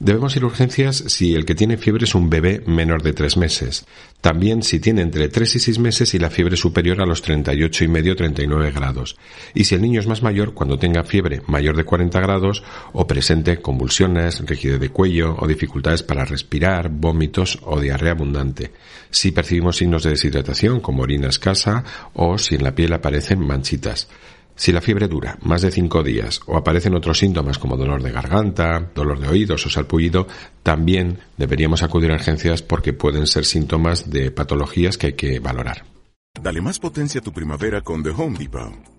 Debemos ir a urgencias si el que tiene fiebre es un bebé menor de 3 meses. También si tiene entre 3 y 6 meses y la fiebre superior a los 38 y medio 39 grados. Y si el niño es más mayor cuando tenga fiebre mayor de 40 grados o presente convulsiones, rigidez de cuello o dificultades para respirar, vómitos o diarrea abundante. Si percibimos signos de deshidratación como orina escasa o si en la piel aparecen manchitas. Si la fiebre dura más de cinco días o aparecen otros síntomas como dolor de garganta, dolor de oídos o salpullido, también deberíamos acudir a urgencias porque pueden ser síntomas de patologías que hay que valorar. Dale más potencia a tu primavera con The Home Depot.